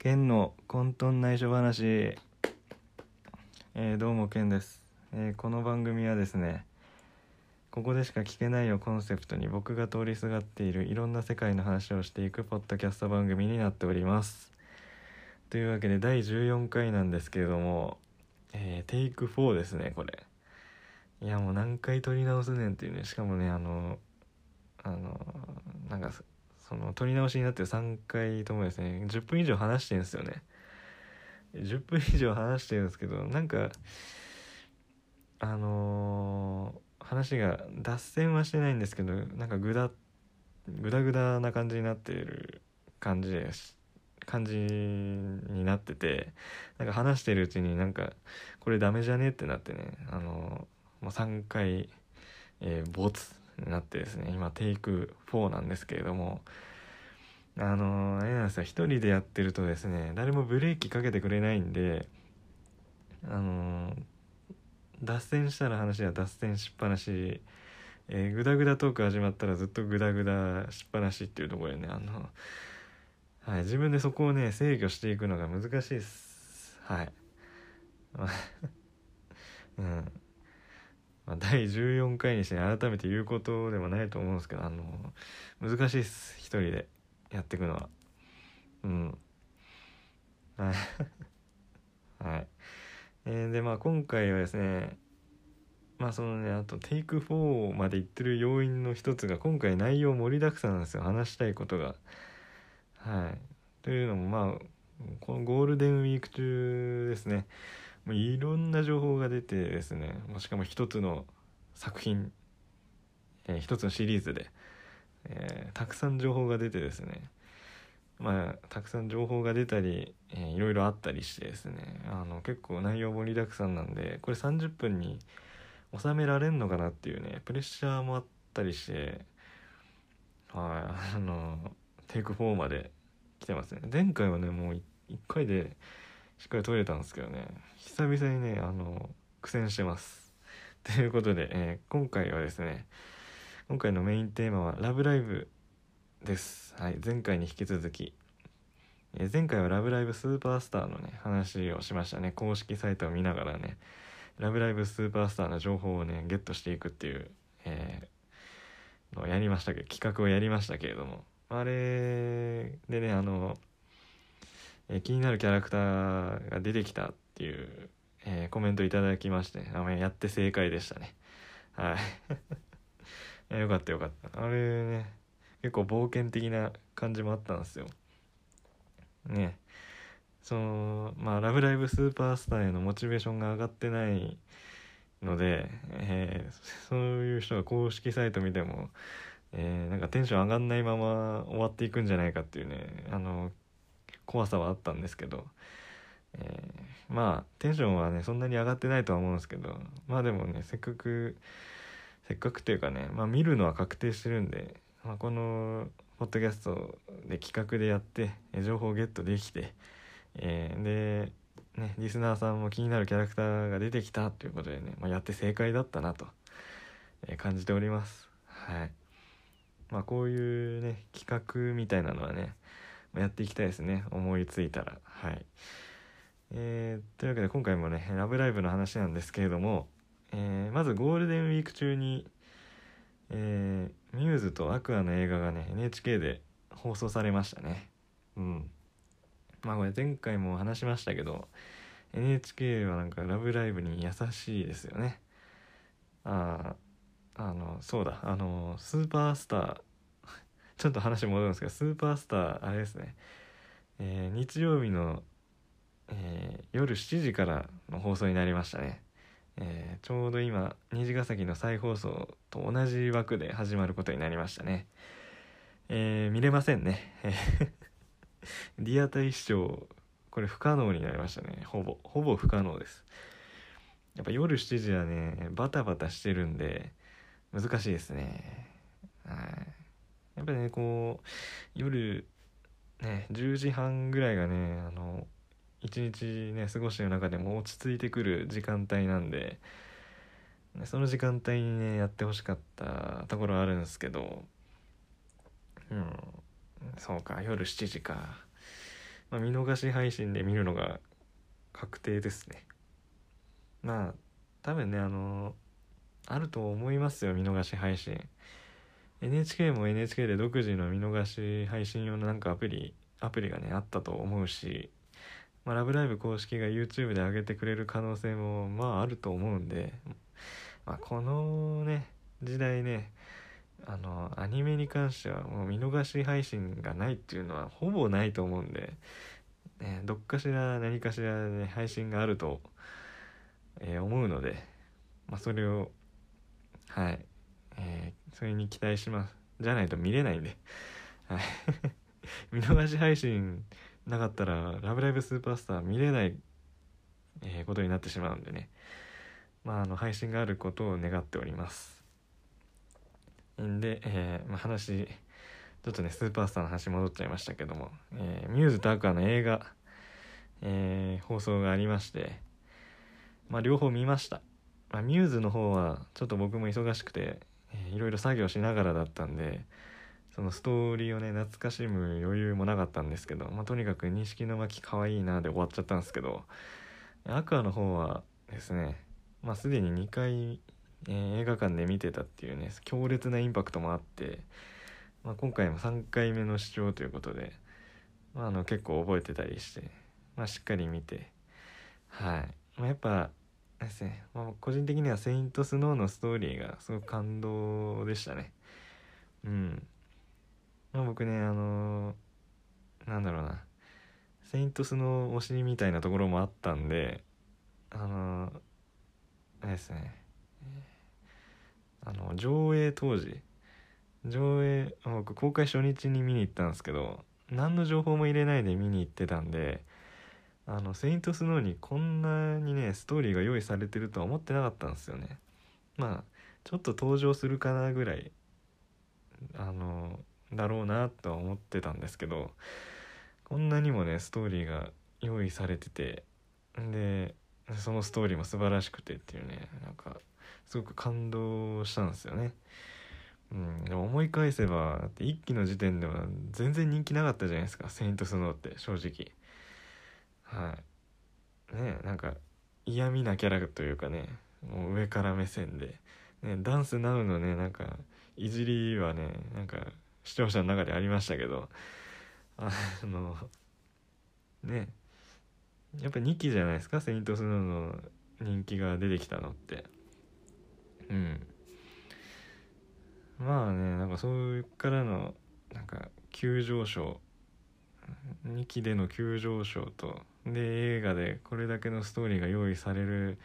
剣の混沌内緒話、えーどうも剣です、えーこの番組はですねここでしか聞けないをコンセプトに僕が通りすがっているいろんな世界の話をしていくポッドキャスト番組になっております。というわけで第14回なんですけれども、えーテイク4ですねこれ。いやもう何回撮り直すねんっていうね。しかもねあのあのなんかその撮り直しになって3回ともですね10分以上話してるんですよね。10分以上話してるんですけどなんかあのー話が脱線はしてないんですけどなんかグダグダグダな感じになっている感じです感じになっててなんか話してるうちになんかこれダメじゃねってなってねあのーもう3回、えー、ボツなってですね今テイク4なんですけれどもあのーあれなんですよ一人でやってるとですね誰もブレーキかけてくれないんであの脱線したら話は脱線しっぱなし、えー、グダグダトーク始まったらずっとグダグダしっぱなしっていうところでねあの、はい、自分でそこをね制御していくのが難しいです。はい。うん。まあ、第14回にして改めて言うことでもないと思うんですけどあの難しいです一人でやっていくのは。うん。はい。えーでまあ今回はですねまあそのねあとテイク4までいってる要因の一つが今回内容盛りだくさんなんですよ。話したいことが。はい。というのもまあこのゴールデンウィーク中ですね。もういろんな情報が出てですね。しかも一つの作品、えー一つのシリーズで、えーたくさん情報が出てですね。まあたくさん情報が出たり、えーいろいろあったりしてですね。あの結構内容盛りだくさんなんでこれ30分に収められんのかなっていうねプレッシャーもあったりしてはいあのテイク4まで来てますね。前回はねもう1回でしっかり撮れたんですけどね。久々にねあの苦戦してます。ということで、えー今回はですね今回のメインテーマは「ラブライブ!」です、はい、前回に引き続き、えー前回は「ラブライブスーパースター」のね話をしましたね。公式サイトを見ながらね「ラブライブスーパースター」の情報をねゲットしていくっていう、えーのやりましたけど企画をやりましたけれども。あれでねあのえ気になるキャラクターが出てきたっていう、えーコメントいただきましてあやって正解でしたね。はい。い やよかったよかった。あれね結構冒険的な感じもあったんですよ。ね。そのまあ「ラブライブスーパースター」へのモチベーションが上がってないので、えーそういう人が公式サイト見ても、えーなんかテンション上がんないまま終わっていくんじゃないかっていうねあの怖さはあったんですけど、えーまあテンションはねそんなに上がってないとは思うんですけどまあでもねせっかくせっかくというかね、まあ、見るのは確定してるんで、まあ、このポッドキャストで企画でやって情報をゲットできて、えーで、ね、リスナーさんも気になるキャラクターが出てきたということでね、まあ、やって正解だったなと、えー感じております。はいまあ、こういうね企画みたいなのはねやっていきたいですね。思いついたら。はい。えーというわけで今回もね「ラブライブ!」の話なんですけれども、えーまずゴールデンウィーク中に、えーミューズとアクアの映画がね NHK で放送されましたね。うん。まあこれ前回も話しましたけど NHK はなんか「ラブライブ!」に優しいですよね。あああのそうだ。あのスーパースターちょっと話戻るんですけどスーパースターあれですね、えー日曜日の、えー夜7時からの放送になりましたね、えーちょうど今虹ヶ崎の再放送と同じ枠で始まることになりましたね。えー見れませんね。リアタイ視聴これ不可能になりましたね。ほぼほぼ不可能です。やっぱ夜7時はねバタバタしてるんで難しいですね。はい。やっぱりねこう夜ね10時半ぐらいがねあの一日ね過ごしてる中でも落ち着いてくる時間帯なんでその時間帯にねやってほしかったところあるんですけどうんそうか夜7時か。まあ、見逃し配信で見るのが確定ですね。まあ多分ねあのあると思いますよ見逃し配信。NHK も NHK で独自の見逃し配信用のなんかアプリアプリがねあったと思うし「まあ、ラブライブ!」公式が YouTube で上げてくれる可能性もまああると思うんで、まあ、このね時代ねあのアニメに関してはもう見逃し配信がないっていうのはほぼないと思うんで、ね、どっかしら何かしらね配信があると、えー、思うので、まあ、それをはい、えー、それに期待します。じゃないと見れないんで、見逃し配信なかったら「ラブライブスーパースター」見れない、えー、ことになってしまうんでね。まああの配信があることを願っております。んで、えーまあ、話ちょっとねスーパースターの話戻っちゃいましたけども、えー、ミューズとアクアの映画、えー、放送がありましてまあ両方見ました、まあ、ミューズの方はちょっと僕も忙しくて、えー、いろいろ作業しながらだったんでそのストーリーをね懐かしむ余裕もなかったんですけど、まあ、とにかく錦の巻可愛いなで終わっちゃったんですけどアクアの方はですねまあすでに2回えー、映画館で見てたっていうね強烈なインパクトもあって、まあ、今回も3回目の視聴ということで、まあ、あの結構覚えてたりして、まあ、しっかり見てはい、まあ、やっぱですね、まあ、個人的には「セイント・スノー」のストーリーがすごく感動でしたね。うん。まあ僕ねあのー、なんだろうな「セイント・スノー」推しみたいなところもあったんであのー、あれですね。あの上映当時。上映僕公開初日に見に行ったんですけど何の情報も入れないで見に行ってたんであの「セイントスノー」にこんなにねストーリーが用意されてるとは思ってなかったんですよねまあちょっと登場するかなぐらいあのだろうなとは思ってたんですけどこんなにもねストーリーが用意されててでそのストーリーも素晴らしくてっていうねなんかすごく感動したんですよね。うん、思い返せばだって1期の時点では全然人気なかったじゃないですか「セイント・スノー」って正直はい。ねなんか嫌味なキャラというかねもう上から目線で、ね、ダンスナウのねなんかいじりはねなんか視聴者の中でありましたけど。あのねやっぱ2期じゃないですか「セイント・スノー」の人気が出てきたのって。うん。まあねなんかそういうからのなんか急上昇。2期での急上昇とで映画でこれだけのストーリーが用意される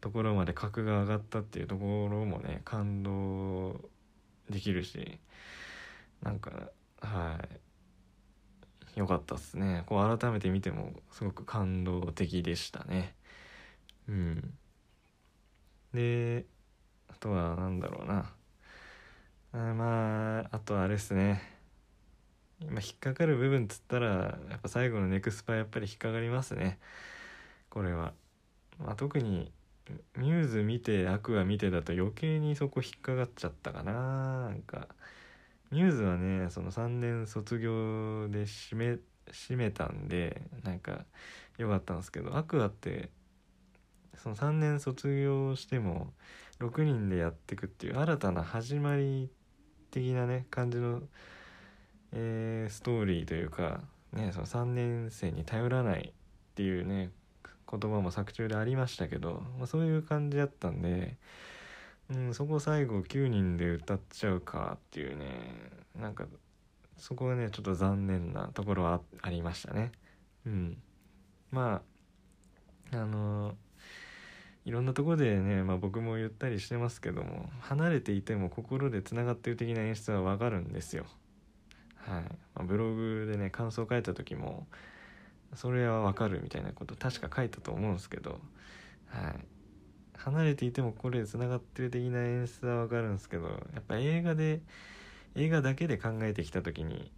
ところまで格が上がったっていうところもね感動できるしなんかはい。良かったっすね。こう改めて見てもすごく感動的でしたね。うん。であとは何だろうな。あまああとはあれですね。今引っかかる部分っつったらやっぱ最後のネクスパやっぱり引っかかりますね。これは、まあ、特にミューズ見てアクア見てだと余計にそこ引っかかっちゃったかな。なんかミューズはねその3年卒業で締め締めたんでなんか良かったんですけどアクアってその3年卒業しても6人でやってくっていう新たな始まり的なね感じの、えー、ストーリーというか、ね、その3年生に頼らないっていうね言葉も作中でありましたけど、まあ、そういう感じだったんで、うん、そこ最後9人で歌っちゃうかっていうねなんかそこはねちょっと残念なところはありましたね。うん、まああのーいろんなとこでね、まあ、僕も言ったりしてますけども離れていても心でつながってる的な演出はわかるんですよ。はい。まあ、ブログでね感想を書いた時もそれはわかるみたいなこと確か書いたと思うんですけど、はい、離れていても心でつながってる的な演出はわかるんですけどやっぱ映画で映画だけで考えてきた時に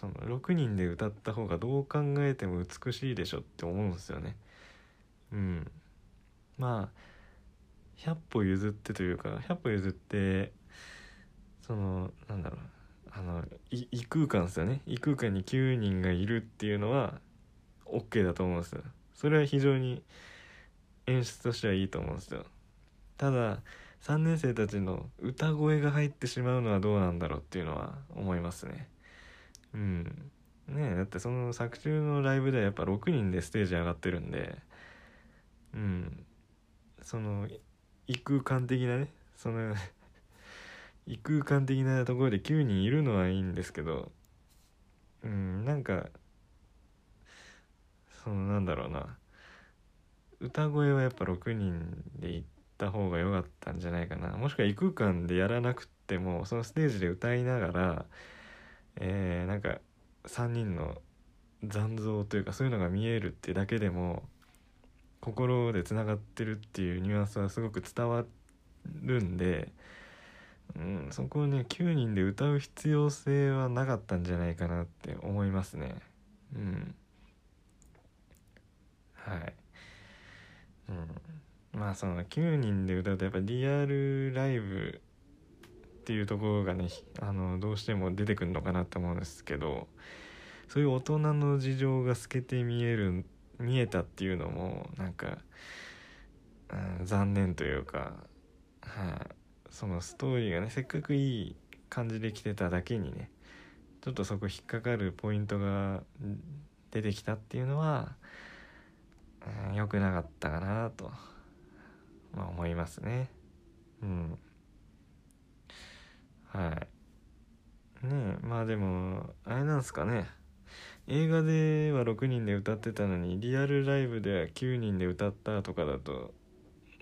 その6人で歌った方がどう考えても美しいでしょって思うんですよね。うん。まあ100歩譲ってというか100歩譲ってそのなんだろう。あの異空間ですよね。異空間に9人がいるっていうのは OK だと思うんですよ。それは非常に演出としてはいいと思うんですよ。ただ3年生たちの歌声が入ってしまうのはどうなんだろうっていうのは思いますね。うん。ねだってその作中のライブではやっぱ6人でステージ上がってるんでうん。その異空間的なねその異空間的なところで9人いるのはいいんですけどうんなんかそのなんだろうな。歌声はやっぱ6人で行った方が良かったんじゃないかな。もしくは異空間でやらなくてもそのステージで歌いながらえー、なんか3人の残像というかそういうのが見えるってだけでも心でつながってるっていうニュアンスはすごく伝わるんで、うん、そこをね9人で歌う必要性はなかったんじゃないかなって思いますね。うん。はい。うん。まあその9人で歌うとやっぱリアルライブっていうところがねあのどうしても出てくるのかなと思うんですけどそういう大人の事情が透けて見える見えたっていうのもなんか、うん、残念というか、はい、そのストーリーがねせっかくいい感じで来てただけにねちょっとそこ引っかかるポイントが出てきたっていうのは良、うん、くなかったかなと、まあ、思いますね。うん。はい。ねえまあでもあれなんすかね。映画では6人で歌ってたのにリアルライブでは9人で歌ったとかだと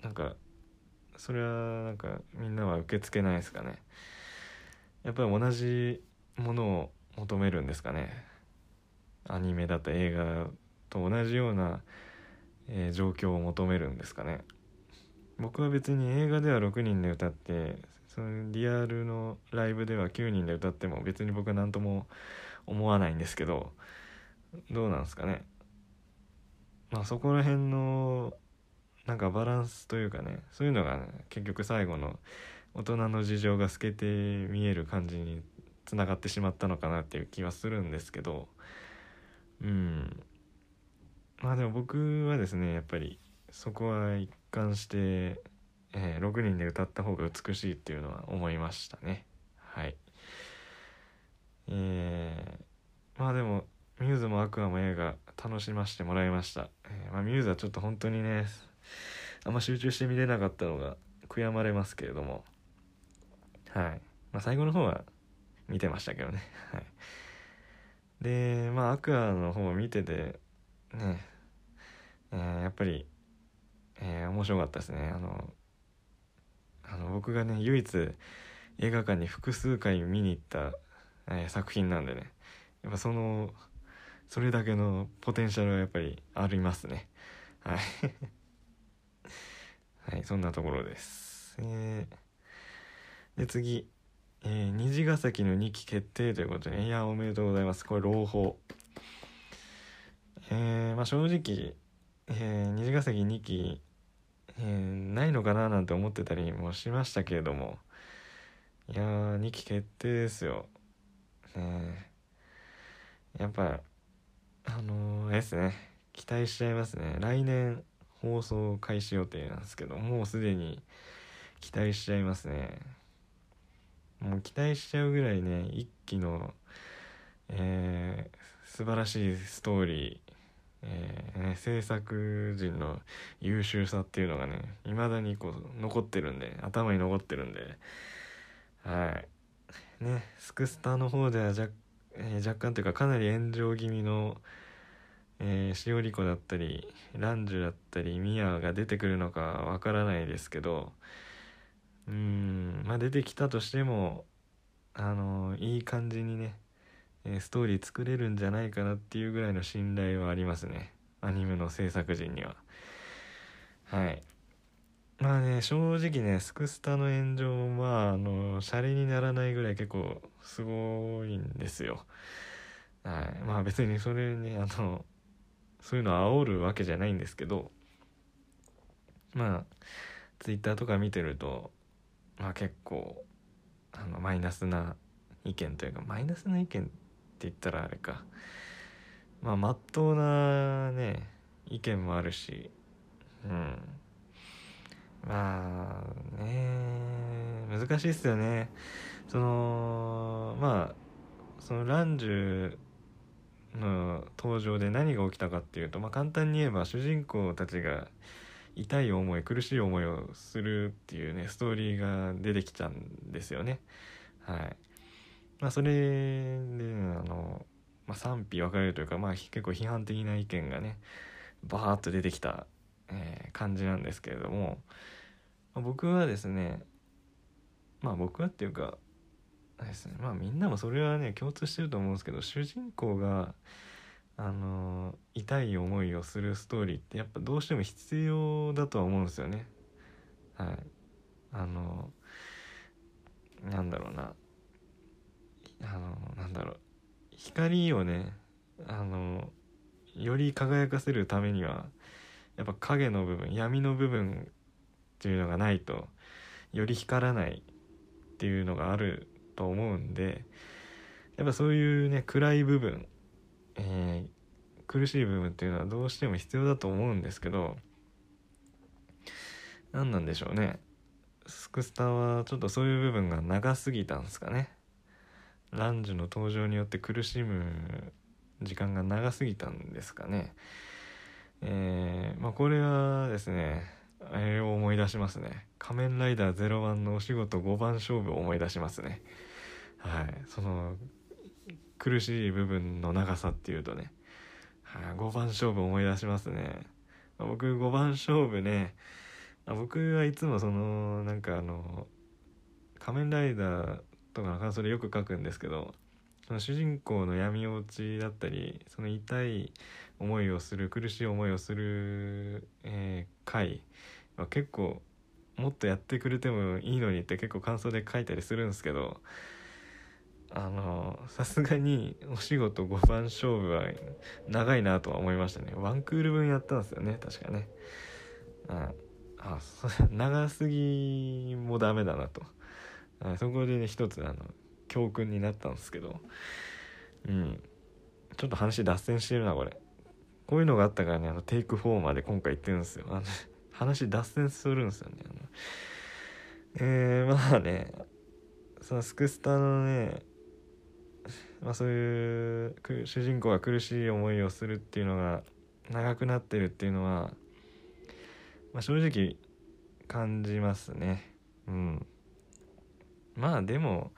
なんかそれはなんかみんなは受け付けないですかね。やっぱり同じものを求めるんですかね。アニメだと映画と同じような、えー、状況を求めるんですかね。僕は別に映画では6人で歌ってそのリアルのライブでは9人で歌っても別に僕は何とも思わないんですけどどうなんですかね。まあそこら辺のなんかバランスというかねそういうのが、ね、結局最後の大人の事情が透けて見える感じにつながってしまったのかなっていう気はするんですけどうん。まあでも僕はですねやっぱりそこは一貫して、えー、6人で歌った方が美しいっていうのは思いましたね。はい。えー、まあでもミューズもアクアも映画楽しませてもらいました、えー、まあ、ミューズはちょっと本当にねあんま集中して見れなかったのが悔やまれますけれども。はい。まあ最後の方は見てましたけどね。はい。でまあアクアの方を見ててね。えー、やっぱり、えー、面白かったですね。あのあの僕がね唯一映画館に複数回見に行った、えー、作品なんでね。やっぱそのそれだけのポテンシャルはやっぱりありますね。はい。はいそんなところです。えー、で次。えー、虹ヶ崎の2期決定ということでいやおめでとうございます。これ朗報。えー、まあ正直、えー、虹ヶ崎2期、えー、ないのかななんて思ってたりもしましたけれどもいやー2期決定ですよ。ねやっぱあのー、あれですね。期待しちゃいますね。来年放送開始予定なんですけどもうすでに期待しちゃいますね。もう期待しちゃうぐらいね一期のえー、素晴らしいストーリーえーね、制作陣の優秀さっていうのがねいまだにこう残ってるんで頭に残ってるんではい。ねスクスタの方では若,、えー、若干というかかなり炎上気味のえー、しおりこだったりランジュだったりミヤが出てくるのかわからないですけどうんまあ出てきたとしてもあのいい感じにねえストーリー作れるんじゃないかなっていうぐらいの信頼はありますね。アニメの制作陣には。はい。まあね正直ねスクスタの炎上もまああのシャレにならないぐらい結構すごいんですよ。はい。まあ別にそれねあのそういうの煽るわけじゃないんですけどまあツイッターとか見てるとまあ結構あのマイナスな意見というかマイナスな意見って言ったらあれか。まあまっとうなね意見もあるしうん。まあね難しいっすよね。そのまあそのランジュの登場で何が起きたかっていうと、まあ、簡単に言えば主人公たちが痛い思い苦しい思いをするっていうねストーリーが出てきちゃうんですよね。はい。まあそれであの、まあ、賛否分かれるというかまあ結構批判的な意見がねバーッと出てきた、えー、感じなんですけれども、まあ、僕はですねまあ僕はっていうかですね。まあみんなもそれはね共通してると思うんですけど主人公があの痛い思いをするストーリーってやっぱどうしても必要だとは思うんですよね。はい。あのなんだろうな。あのなんだろう。光をねあのより輝かせるためにはやっぱ影の部分闇の部分っていうのがないとより光らないっていうのがあると思うんでやっぱそういうね暗い部分、えー、苦しい部分っていうのはどうしても必要だと思うんですけど何なんでしょうね。スクスタはちょっとそういう部分が長すぎたんですかね。ランジュの登場によって苦しむ時間が長すぎたんですかね。えー、まあこれはですねあれを思い出しますね。仮面ライダー01のお仕事5番勝負を思い出しますね。はい。その苦しい部分の長さっていうとね、はい、5番勝負思い出しますね。僕5番勝負ね僕はいつもそのなんかあの仮面ライダーとかの感想でよく書くんですけどその主人公の闇落ちだったりその痛い思いをする苦しい思いをする、えー、回は結構もっとやってくれてもいいのにって結構感想で書いたりするんですけどあのさすがにお仕事5番勝負は長いなとは思いましたね。ワンクール分やったんですよね確かね。ああ 長すぎもダメだなと。あそこでね一つあの教訓になったんですけど。うん。ちょっと話脱線してるなこれ。こういうのがあったからねあのテイク4まで今回行ってるんですよ。あの話脱線するんですよねあの。えー、まあねそのスクスタのね まあ、そういう主人公が苦しい思いをするっていうのが長くなってるっていうのは、まあ、正直感じますね。うん。まあでも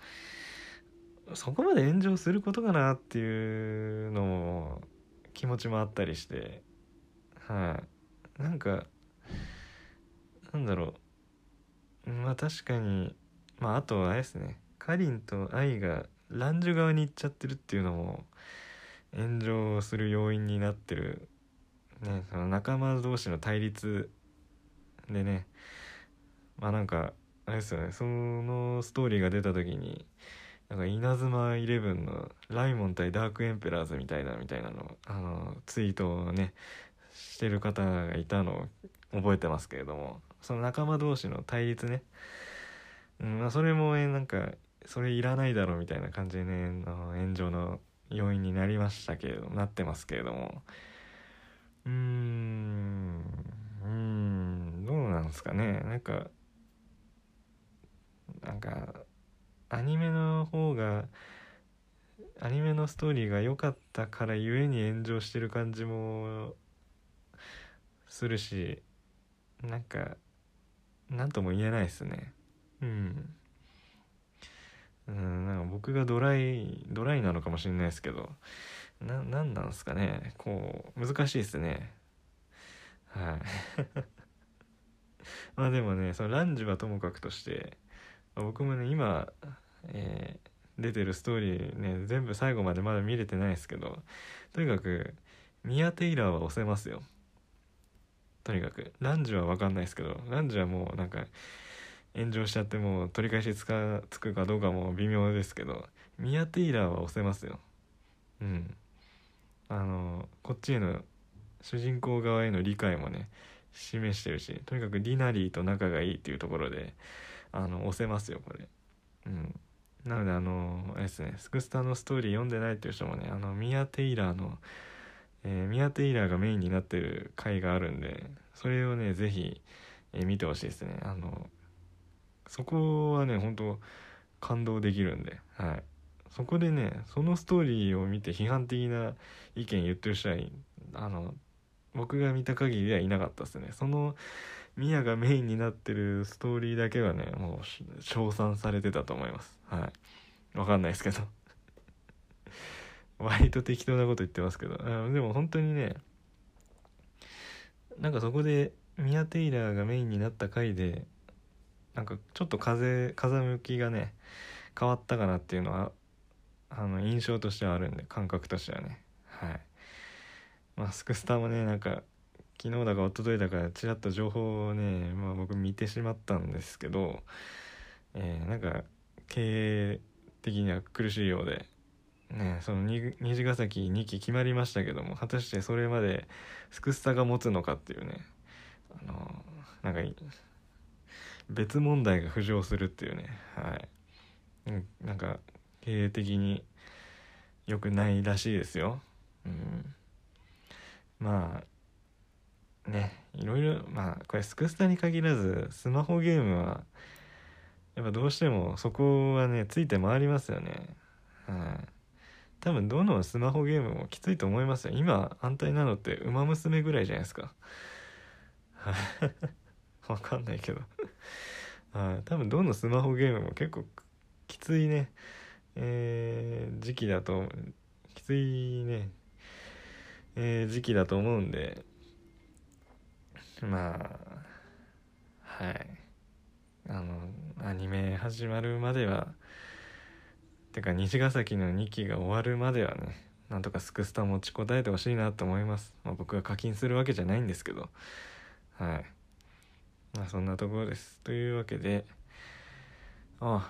そこまで炎上することかなっていうのも気持ちもあったりしてはい、なんかなんだろう。まあ確かにまああとあれですね。かりんと愛がランジュ側に行っちゃってるっていうのも炎上する要因になってる、ね、その仲間同士の対立でね。まあなんかあれですよね。そのストーリーが出た時になんか稲妻イレブンのライモン対ダークエンペラーズみたいなみたいなのあのツイートをねしてる方がいたのを覚えてますけれども。その仲間同士の対立ね、うんまあ、それもなんかそれいらないだろうみたいな感じでね炎上の要因になりましたけれどなってますけれども。うーんうんどうなんですかね。なんかなんかアニメの方がアニメのストーリーが良かったからゆえに炎上してる感じもするしなんか何とも言えないですね。うん。うんなんか僕がドライドライなのかもしれないですけどな何なんですかね。こう難しいですね。はい。まあでもねそのランジはともかくとして僕もね今、えー、出てるストーリーね全部最後までまだ見れてないですけどとにかくミア・テイラーは押せますよ。とにかく。ランジは分かんないですけどランジはもうなんか炎上しちゃっても取り返しつかつくかどうかも微妙ですけどミア・テイラーは押せますよ。うん。あのこっちへの主人公側への理解もね示してるしとにかくディナリーと仲がいいっていうところであの押せますよこれ。うん。なのであのあれですねスクスタのストーリー読んでないっていう人もねあのミア・テイラーの、えー、ミア・テイラーがメインになってる回があるんでそれをね是非、えー、見てほしいですね。あのそこはね本当感動できるんではい。そこでねそのストーリーを見て批判的な意見言ってる人はあの僕が見た限りではいなかったですね。そのミヤがメインになってるストーリーだけはねもう称賛されてたと思います。はい。わかんないですけど。割と適当なこと言ってますけど。でも本当にねなんかそこでミヤ・テイラーがメインになった回でなんかちょっと風風向きがね変わったかなっていうのはあの印象としてはあるんで感覚としてはね。はい。まあスクスターもねなんか昨日だか一昨日だかちらっと情報をね、まあ、僕見てしまったんですけど、えー、なんか経営的には苦しいようで、ね、その虹ヶ崎2期決まりましたけども果たしてそれまでスクスタが持つのかっていうねあのなんか別問題が浮上するっていうねはいなんか経営的に良くないらしいですよ。うん、まあねいろいろまあこれスクスタに限らずスマホゲームはやっぱどうしてもそこはねついて回りますよね。はい、多分どのスマホゲームもきついと思いますよ。今安泰なのって「ウマ娘」ぐらいじゃないですか。わかんないけど。はい、多分どのスマホゲームも結構きついね。えー、時期だときついね、えー、時期だと思うんで。まあはい。あのアニメ始まるまではてか虹ヶ崎の2期が終わるまではねなんとかスクスタ持ちこたえてほしいなと思います、まあ、僕が課金するわけじゃないんですけど。はい。まあそんなところです。というわけであ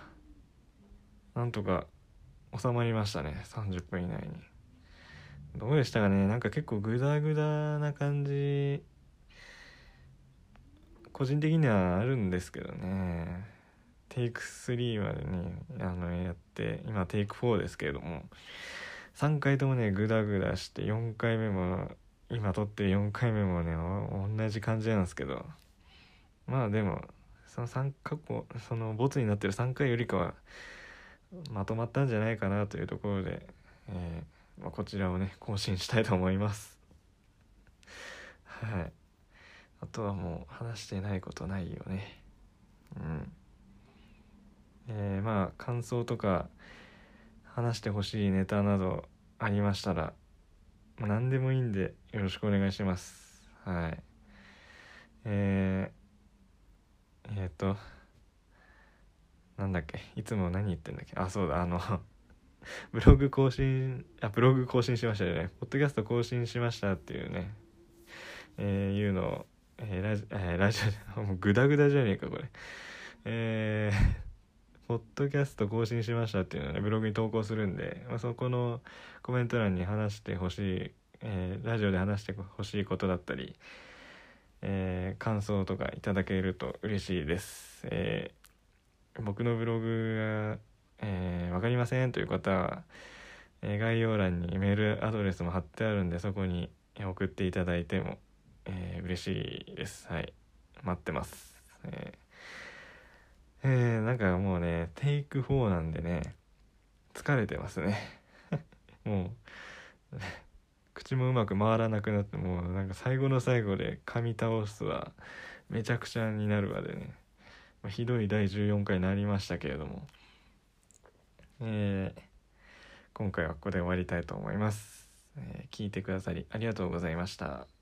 あなんとか収まりましたね。30分以内に。どうでしたかね。なんか結構グダグダな感じ。個人的にはあるんですけどね。テイク3までねあのやって今テイク4ですけれども。3回ともねグダグダして4回目も今撮ってる4回目もね同じ感じなんですけど。まあでもその3過去そのボツになってる3回よりかはまとまったんじゃないかなというところで、えー、まあ、こちらをね更新したいと思います。はい。あとはもう話してないことないよね。うん。えー、まあ感想とか話してほしいネタなどありましたら、まあ、何でもいいんでよろしくお願いします。はい。えー、えっ、ー、となんだっけ？いつも何言ってんだっけ？あそうだあの ブログ更新あブログ更新しましたよね。ポッドキャスト更新しましたっていうね。えー、いうのを、えー、ラジえー、ラジオもうグダグダじゃねえかこれ。えー、ポッドキャスト更新しましたっていうのをねブログに投稿するんで、まあ、そこのコメント欄に話してほしい、えー、ラジオで話してほしいことだったりえー、感想とかいただけると嬉しいです。え僕のブログが、えー、分かりませんという方は、え、概要欄にメールアドレスも貼ってあるんでそこに送っていただいても、えー、嬉しいです。はい。待ってます、えー、えー、なんかもうねテイク4なんでね疲れてますね。もう口もうまく回らなくなってもうなんか最後の最後で噛み倒すはめちゃくちゃになるわでね。まあ、ひどい第14回になりましたけれども、えー、今回はここで終わりたいと思います、えー、聞いてくださりありがとうございました。